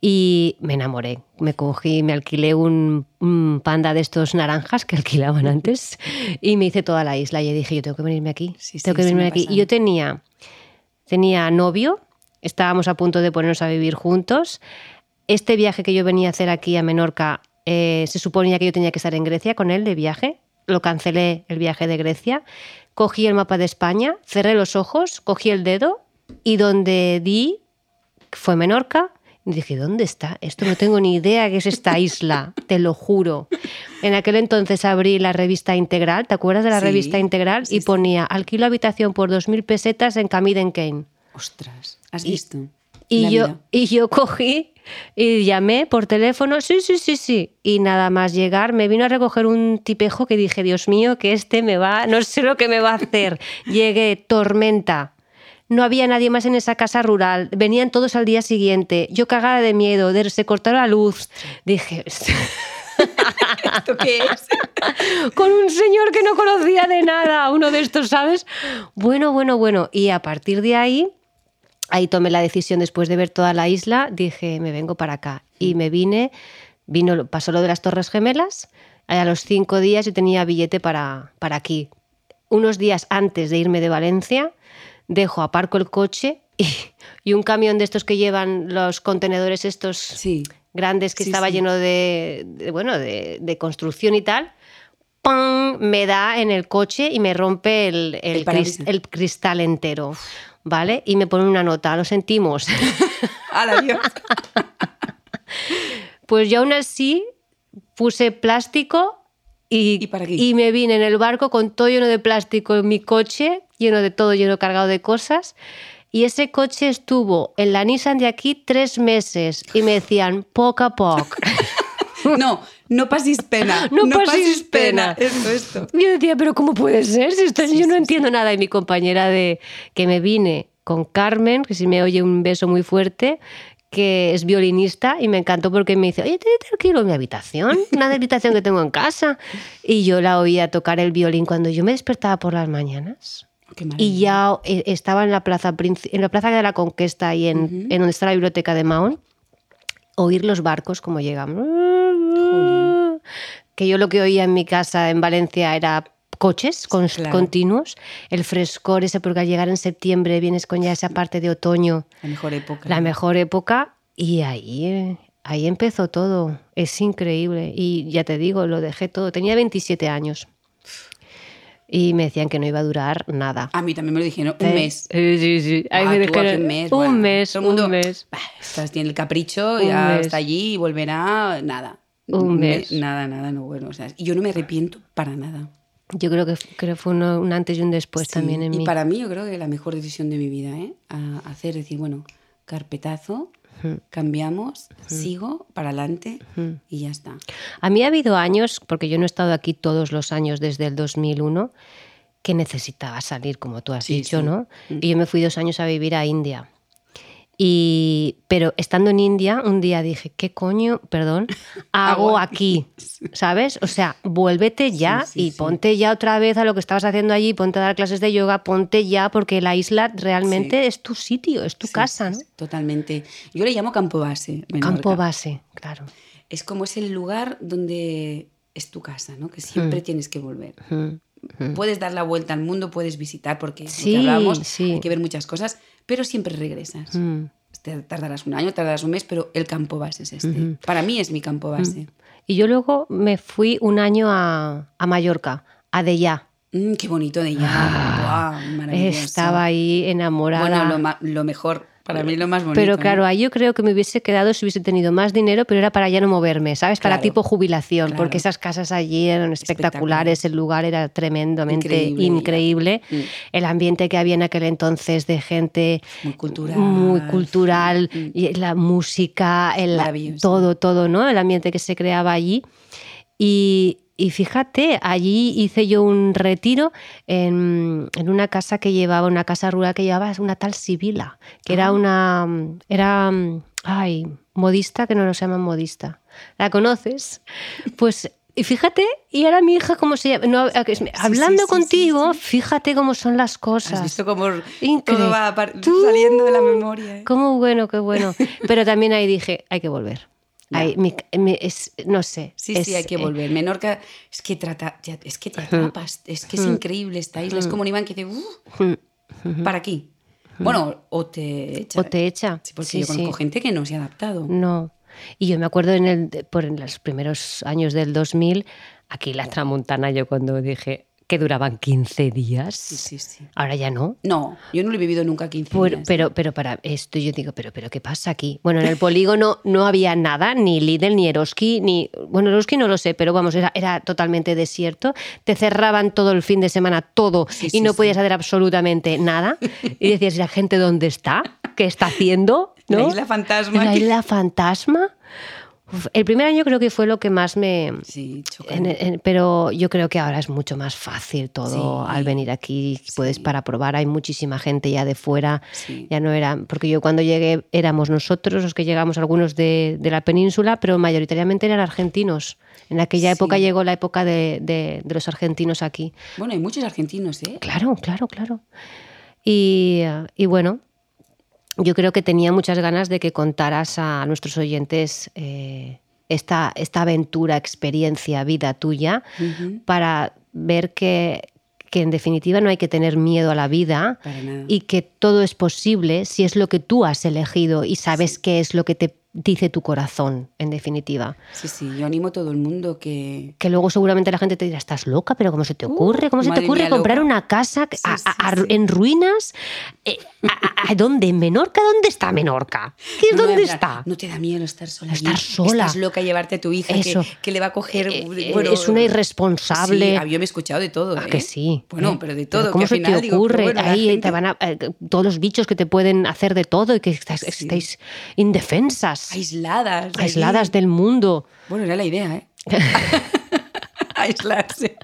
S2: y me enamoré. Me cogí, me alquilé un, un panda de estos naranjas que alquilaban antes y me hice toda la isla. Y dije, yo tengo que venirme aquí.
S3: Sí,
S2: tengo
S3: sí,
S2: que venirme
S3: me
S2: aquí. Y yo tenía, tenía novio, estábamos a punto de ponernos a vivir juntos. Este viaje que yo venía a hacer aquí a Menorca, eh, se suponía que yo tenía que estar en Grecia con él de viaje. Lo cancelé el viaje de Grecia. Cogí el mapa de España, cerré los ojos, cogí el dedo y donde di fue Menorca. Y dije, ¿dónde está? Esto no tengo ni idea que es esta isla, te lo juro. En aquel entonces abrí la revista Integral, ¿te acuerdas de la
S3: Sí,
S2: revista Integral?
S3: sí,
S2: y ponía, alquilo habitación por 2.000 pesetas en Camden Kane.
S3: Ostras, ¿has visto?
S2: Y yo,
S3: vida.
S2: y yo cogí y llamé por teléfono, sí, sí, sí, sí. Y nada más llegar, me vino a recoger un tipejo que dije, Dios mío, que este me va, no sé lo que me va a hacer. Llegué, tormenta. No había nadie más en esa casa rural. Venían todos al día siguiente. Yo cagada de miedo, de, se cortó la luz. Dije,
S3: ¿Esto qué es?
S2: con un señor que no conocía de nada, uno de estos, ¿sabes? Bueno, bueno, bueno. Y a partir de ahí, ahí tomé la decisión después de ver toda la isla, dije, me vengo para acá. Y me vine, vino, pasó lo de las Torres Gemelas, a los cinco días yo tenía billete para, para aquí. Unos días antes de irme de Valencia, dejo, aparco el coche y, y un camión de estos que llevan los contenedores estos
S3: Sí.
S2: grandes que
S3: Sí,
S2: estaba
S3: sí.
S2: lleno de, de, bueno, de, de construcción y tal, ¡pam! me da en el coche y me rompe el, el
S3: El
S2: cris-
S3: parabrisas.
S2: el cristal entero. ¿Vale? Y me pone una nota, lo sentimos.
S3: ¡Hala, Dios!
S2: Pues yo aún así puse plástico y,
S3: ¿Y para qué?
S2: y me vine en el barco con todo lleno de plástico en mi coche, lleno de todo, lleno cargado de cosas. Y ese coche estuvo en la Nissan de aquí tres meses y me decían poco a poco.
S3: No, no pasis pena.
S2: No pasis pena.
S3: Esto, esto.
S2: Yo decía, pero ¿cómo puede ser? Si esto- yo no entiendo nada. Y mi compañera de que me vine con Carmen, que si me oye un beso muy fuerte, que es violinista y me encantó porque me dice, oye, te alquilo mi habitación, una habitación que tengo en casa. Y yo la oía tocar el violín cuando yo me despertaba por las mañanas. Y ya eh, estaba en la plaza, en la plaza de la Conquesta y en, en donde está la biblioteca de Mahón, oír los barcos como llegan. Que yo lo que oía en mi casa en Valencia era coches con-
S3: Claro.
S2: continuos, el frescor ese, porque al llegar en septiembre vienes con ya esa parte de otoño,
S3: La mejor época.
S2: la mejor época, y ahí, ahí empezó todo. Es increíble. Y ya te digo, lo dejé todo. Tenía 27 años. Y me decían que no iba a durar nada.
S3: A mí también me lo dijeron, un
S2: Eh,
S3: mes.
S2: eh, sí, sí. Ahí
S3: Ah,
S2: me
S3: tú
S2: dijeron,
S3: hace un mes.
S2: un mes,
S3: todo el mundo,
S2: un mes.
S3: bah, estás, tiene el capricho, ya
S2: mes.
S3: está allí y volverá, nada.
S2: Un
S3: Me-
S2: mes.
S3: Nada, nada, no bueno. O sea, y yo no me arrepiento para nada.
S2: Yo creo que, creo fue uno- un antes y un después
S3: Sí,
S2: también en
S3: y
S2: mí.
S3: para mí yo creo que la mejor decisión de mi vida, ¿eh? A hacer, decir, bueno, carpetazo, cambiamos, sigo para adelante y ya está.
S2: A mí ha habido años, porque yo no he estado aquí todos los años desde el 2001, que necesitaba salir, como tú has
S3: Sí,
S2: dicho,
S3: sí.
S2: ¿no? Y yo me fui dos años a vivir a India. Y, pero estando en India, un día dije, ¿qué coño, perdón, hago aquí? ¿Sabes? O sea, vuélvete ya
S3: Sí, sí,
S2: y
S3: sí.
S2: ponte ya otra vez a lo que estabas haciendo allí, ponte a dar clases de yoga, ponte ya, porque la isla realmente es tu sitio, es tu casa, ¿no?
S3: Totalmente. Yo le llamo campo base. Menorca.
S2: Campo base, claro.
S3: Es como es el lugar donde es tu casa, ¿no? Que siempre tienes que volver.
S2: Mm.
S3: Puedes dar la vuelta al mundo, puedes visitar, porque
S2: Sí,
S3: hablamos,
S2: sí.
S3: hay que ver muchas cosas, pero siempre regresas.
S2: Mm.
S3: Te tardarás un año, tardarás un mes, pero el campo base es este. Para mí es mi campo base.
S2: Y yo luego me fui un año a, a Mallorca, a Dellà.
S3: Mm, qué bonito de ella. Guau, maravilloso.
S2: Ah, Estaba ahí enamorada.
S3: Bueno, lo mejor, para mí lo más bonito.
S2: pero
S3: ¿no?
S2: claro, ahí yo creo que me hubiese quedado si hubiese tenido más dinero, pero era para ya no moverme, ¿sabes? Para
S3: Claro.
S2: tipo jubilación,
S3: Claro.
S2: porque esas casas allí eran espectaculares, el lugar era tremendamente
S3: Increíble,
S2: increíble.
S3: Mm.
S2: El ambiente que había en aquel entonces de gente
S3: Muy cultural.
S2: muy cultural, y la música, el, todo, todo, ¿no? El ambiente que se creaba allí. Y, y fíjate, allí hice yo un retiro en, en una casa que llevaba, una casa rural que llevaba una tal Sibila, que
S3: Ah.
S2: era una, era, ay, modista, que no nos llaman modista. ¿La conoces? Pues, y fíjate, y era mi hija, ¿cómo se llama? No, hablando
S3: sí, sí,
S2: contigo,
S3: sí.
S2: fíjate cómo son las cosas.
S3: Has visto cómo
S2: Increíble.
S3: todo va saliendo de la memoria. ¿eh?
S2: Cómo bueno, qué bueno. Pero también ahí dije, hay que volver.
S3: Ya.
S2: Ahí, mi- mi- es- no sé.
S3: Sí,
S2: es,
S3: sí, hay que
S2: eh,
S3: volver. Menorca es que trata, es que te atrapas, es que es increíble esta isla. Es como un Iván que dice, "Uh, para aquí. Bueno, o te echa.
S2: O te echa.
S3: Sí, porque
S2: Sí,
S3: yo conozco
S2: sí.
S3: gente que no se ha adaptado.
S2: No. Y yo me acuerdo en, el, por en los primeros años del 2000, aquí la tramontana, yo cuando dije que duraban 15 días.
S3: Sí, sí, sí.
S2: Ahora ya no.
S3: No, yo no lo he vivido nunca 15
S2: Pero,
S3: días.
S2: pero, pero para esto yo digo, pero, pero ¿qué pasa aquí? Bueno, en el polígono no había nada, ni Lidl, ni Eroski, ni. Bueno, Eroski no lo sé, pero vamos, era, era totalmente desierto. Te cerraban todo el fin de semana, todo,
S3: Sí,
S2: y no podías hacer absolutamente nada. Y decías, ¿y la gente dónde está? ¿Qué está haciendo?
S3: La
S2: ¿No?
S3: isla fantasma.
S2: La isla fantasma. El primer año creo que fue lo que más me.
S3: Sí,
S2: en-
S3: chocante.
S2: en- pero yo creo que ahora es mucho más fácil todo
S3: Sí.
S2: al venir aquí. Puedes para probar, hay muchísima gente ya de fuera. Ya no era. Porque yo cuando llegué éramos nosotros los que llegamos, algunos de, de la península, pero mayoritariamente eran argentinos. En aquella época llegó la época de, de- de los argentinos aquí.
S3: Bueno, hay muchos argentinos, ¿eh?
S2: Claro, claro, claro. Y, y bueno, yo creo que tenía muchas ganas de que contaras a nuestros oyentes eh, esta, esta aventura, experiencia, vida tuya, para ver que, que en definitiva no hay que tener miedo a la vida y que todo es posible si es lo que tú has elegido y sabes qué es lo que te dice tu corazón, en definitiva.
S3: Sí, sí, yo animo a todo el mundo que...
S2: Que luego seguramente la gente te dirá, estás loca, pero ¿cómo se te ocurre? ¿Cómo se te ocurre comprar
S3: loca".
S2: una casa
S3: Sí,
S2: a-
S3: sí,
S2: a- a-
S3: sí.
S2: en ruinas? Eh, a, ¿Dónde? ¿En Menorca? ¿Dónde está Menorca? ¿Qué es
S3: No,
S2: dónde está?
S3: No te da miedo estar sola.
S2: Estar
S3: allí?
S2: sola.
S3: Estás loca llevarte a tu hija que-
S2: Eso.
S3: Que, le va a coger.
S2: Eh, eh,
S3: bueno,
S2: es una irresponsable.
S3: Ah, yo me he escuchado de todo.
S2: Ah,
S3: ¿eh?
S2: que sí.
S3: Bueno, pero de todo.
S2: ¿Cómo
S3: que
S2: se
S3: al final
S2: te
S3: digo,
S2: ocurre?
S3: bueno,
S2: Ahí
S3: gente-
S2: te van a, todos los bichos que te pueden hacer de todo y que estáis, estáis indefensas,
S3: Aisladas.
S2: aisladas del mundo.
S3: Bueno, era la idea, ¿eh? Aislarse.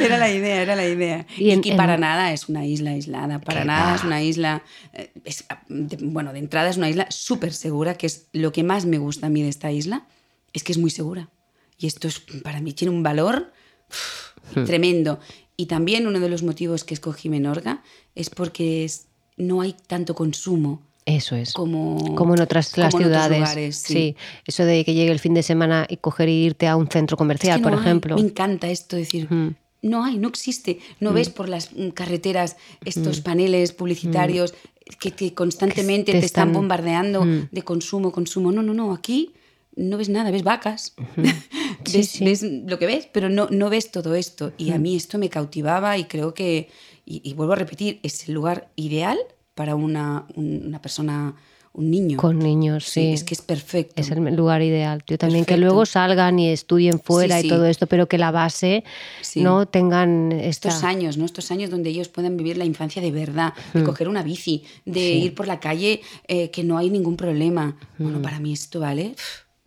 S3: Era la idea, era la idea.
S2: Y en-
S3: y
S2: en-
S3: para nada es una isla aislada, para
S2: Que
S3: nada
S2: va.
S3: es una isla, eh, es, de- bueno, de entrada es una isla súper segura, que es lo que más me gusta a mí de esta isla, es que es muy segura. Y esto es, para mí tiene un valor uf, tremendo. Y también uno de los motivos que escogí Menorca es porque es- no hay tanto consumo
S2: Eso es.
S3: como,
S2: Como en otras las
S3: en otros
S2: ciudades.
S3: lugares,
S2: sí. eso de que llegue el fin de semana y coger e irte a un centro
S3: Es
S2: comercial, por
S3: hay.
S2: ejemplo.
S3: Me encanta esto, decir,
S2: Mm.
S3: no hay, no existe. No ves por las mm, carreteras estos paneles publicitarios que, que constantemente
S2: Mm. Que te
S3: te, están bombardeando
S2: Mm.
S3: de consumo, consumo. No, no, no, aquí no ves nada, ves vacas,
S2: Sí,
S3: ves,
S2: sí.
S3: ves lo que ves, pero no, no ves todo esto. Y a mí esto me cautivaba y creo que, y, y vuelvo a repetir, es el lugar ideal para una, un- una persona, un niño.
S2: Con niños, sí.
S3: es que es perfecto.
S2: Es el lugar ideal. Yo también que
S3: Perfecto.
S2: luego salgan y estudien fuera
S3: Sí,
S2: y
S3: sí.
S2: todo esto, pero que la base
S3: Sí.
S2: no tengan esta...
S3: estos años, ¿no? Estos años donde ellos puedan vivir la infancia de verdad, de coger una bici, de ir por la calle eh, que no hay ningún problema. Bueno, para mí esto vale,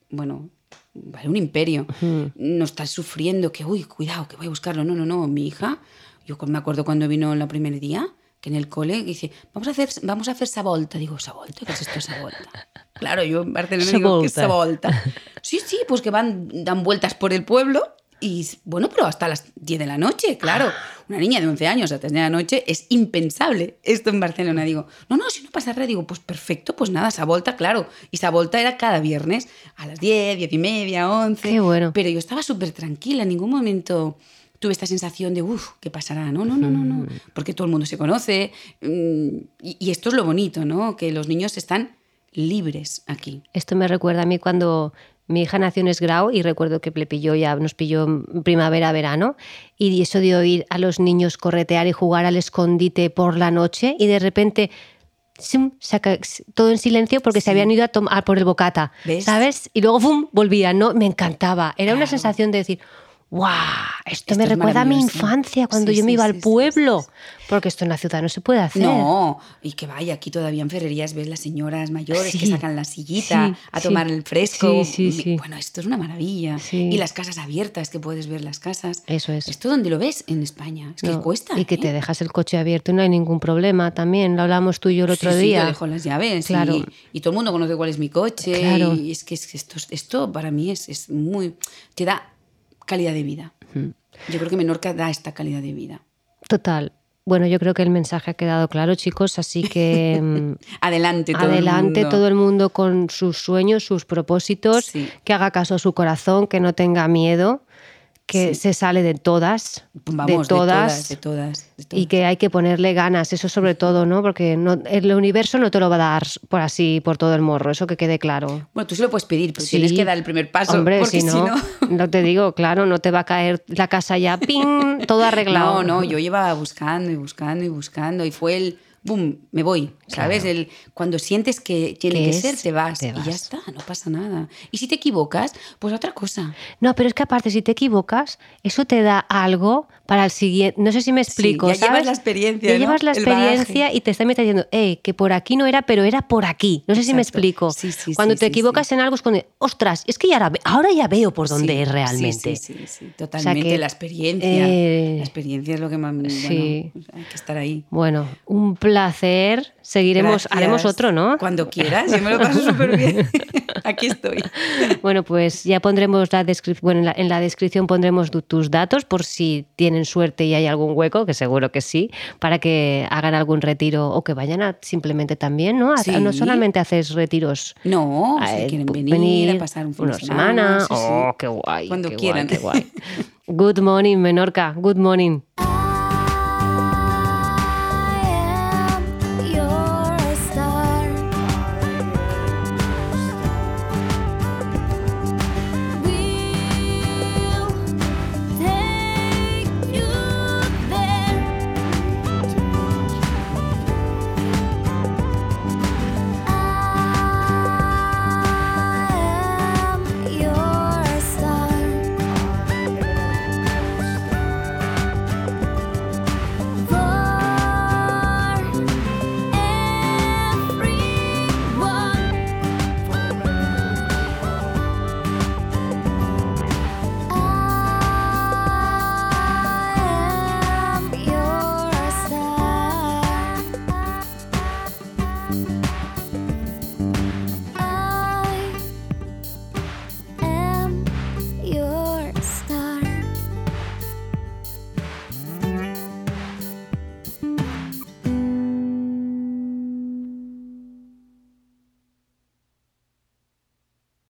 S3: bueno, vale un imperio. No estás sufriendo que, uy, cuidado, que voy a buscarlo. No, no, no, mi hija, yo me acuerdo cuando vino el primer día, que en el cole dice, vamos a hacer, vamos a hacer esa volta. Digo, ¿esa volta? ¿Qué es esto, esa volta? Claro, yo en Barcelona
S2: Esa
S3: digo, ¿qué es esa
S2: volta?
S3: volta? Sí, sí, pues que van, dan vueltas por el pueblo y bueno, pero hasta las 10 de la noche, claro. Una niña de 11 años a 10 de la noche es impensable esto en Barcelona. Digo, no, no, si no pasa nada. Digo, pues perfecto, pues nada, esa volta, claro. Y esa volta era cada viernes a las 10, 10 y media, 11.
S2: Qué bueno.
S3: Pero yo estaba súper tranquila, en ningún momento tuve esta sensación de, uff, ¿qué pasará? No, no, no, no, no. Porque todo el mundo se conoce. mm, Y, y esto es lo bonito, ¿no? Que los niños están libres aquí.
S2: Esto me recuerda a mí cuando mi hija nació en Esgrau y recuerdo que le pilló ya, nos pilló primavera, verano, y eso de oír a los niños corretear y jugar al escondite por la noche y de repente saca- todo en silencio porque se habían ido a tomar por el bocata,
S3: ¿Ves?
S2: ¿sabes? Y luego ¡fum! volvían, ¿no? Me encantaba. Era una sensación de decir, ¡guau! Esto,
S3: Esto
S2: me
S3: es
S2: recuerda a mi infancia cuando
S3: Sí,
S2: yo me
S3: sí,
S2: iba
S3: sí,
S2: al
S3: sí,
S2: pueblo,
S3: sí,
S2: porque esto en la ciudad no se puede hacer.
S3: No, y que vaya, aquí todavía en ferrerías ves las señoras mayores que
S2: Sí,
S3: sacan la sillita
S2: sí,
S3: a
S2: sí.
S3: tomar el fresco.
S2: Sí, sí, sí.
S3: Bueno, esto es una maravilla.
S2: Sí.
S3: Y las casas abiertas, que puedes ver las casas.
S2: Eso es.
S3: Esto donde lo ves en España. Es que
S2: No,
S3: cuesta.
S2: Y que
S3: ¿eh?
S2: te dejas el coche abierto y no hay ningún problema también. Lo hablamos tú y yo el otro
S3: Sí, sí,
S2: día.
S3: yo dejo las llaves.
S2: Claro.
S3: Y, y todo el mundo conoce cuál es mi coche.
S2: Claro.
S3: Y es que, es que esto, esto para mí es, es muy. te da calidad de vida. Yo creo que Menorca da esta calidad de vida.
S2: Total. Bueno, yo creo que el mensaje ha quedado claro, chicos, así que mm,
S3: Adelante todo
S2: adelante
S3: el mundo.
S2: todo el mundo con sus sueños, sus propósitos,
S3: Sí.
S2: que haga caso a su corazón, que no tenga miedo, que
S3: Sí.
S2: se sale de todas,
S3: Vamos,
S2: de todas,
S3: de todas, de todas.
S2: y que hay que ponerle ganas, eso sobre todo, ¿no? Porque no, el universo no te lo va a dar por así, por todo el morro, eso que quede claro.
S3: Bueno, tú se lo puedes pedir, pero
S2: Sí.
S3: tienes que dar el primer paso.
S2: Hombre,
S3: porque
S2: si no, no te digo, claro, no te va a caer la casa ya, ¡ping! Todo arreglado.
S3: No, no, yo llevaba buscando y buscando y buscando y fue el boom, me voy, ¿sabes? El, cuando sientes que tiene
S2: ¿Qué
S3: que
S2: es?
S3: ser, te vas,
S2: Te
S3: y ya
S2: vas.
S3: está, no pasa nada. Y si te equivocas, pues otra cosa.
S2: No, pero es que aparte, si te equivocas, eso te da algo para el siguiente. No sé si me explico.
S3: ya llevas
S2: ¿sabes?
S3: la experiencia,
S2: Ya
S3: ¿no?
S2: llevas la
S3: El
S2: experiencia
S3: bagaje.
S2: y te está metiendo, hey, que por aquí no era, pero era por aquí. No sé si me explico.
S3: Sí, sí,
S2: cuando
S3: sí,
S2: te
S3: sí,
S2: equivocas en algo es cuando, ostras, es que ya ahora, ya veo por dónde
S3: Sí,
S2: es realmente.
S3: Sí, sí, sí, sí, totalmente.
S2: que,
S3: la experiencia.
S2: eh,
S3: la experiencia es lo que más.
S2: sí.
S3: Bueno, hay que estar ahí.
S2: Bueno, un placer. Seguiremos,
S3: Gracias.
S2: haremos otro, ¿no?
S3: Cuando quieras, yo me lo paso súper bien. Aquí estoy.
S2: Bueno, pues ya pondremos la descripción, bueno, en la, en la descripción pondremos tu- tus datos por si tienen suerte y hay algún hueco, que seguro que sí, para que hagan algún retiro o que vayan a simplemente también, ¿no? A-
S3: Sí.
S2: No solamente haces retiros.
S3: No, si
S2: eh,
S3: quieren
S2: pu-
S3: venir, a pasar un fin
S2: una
S3: semana. sí, sí.
S2: Oh, qué guay.
S3: Cuando
S2: qué
S3: quieran.
S2: Guay, qué guay. Good morning, Menorca. Good morning.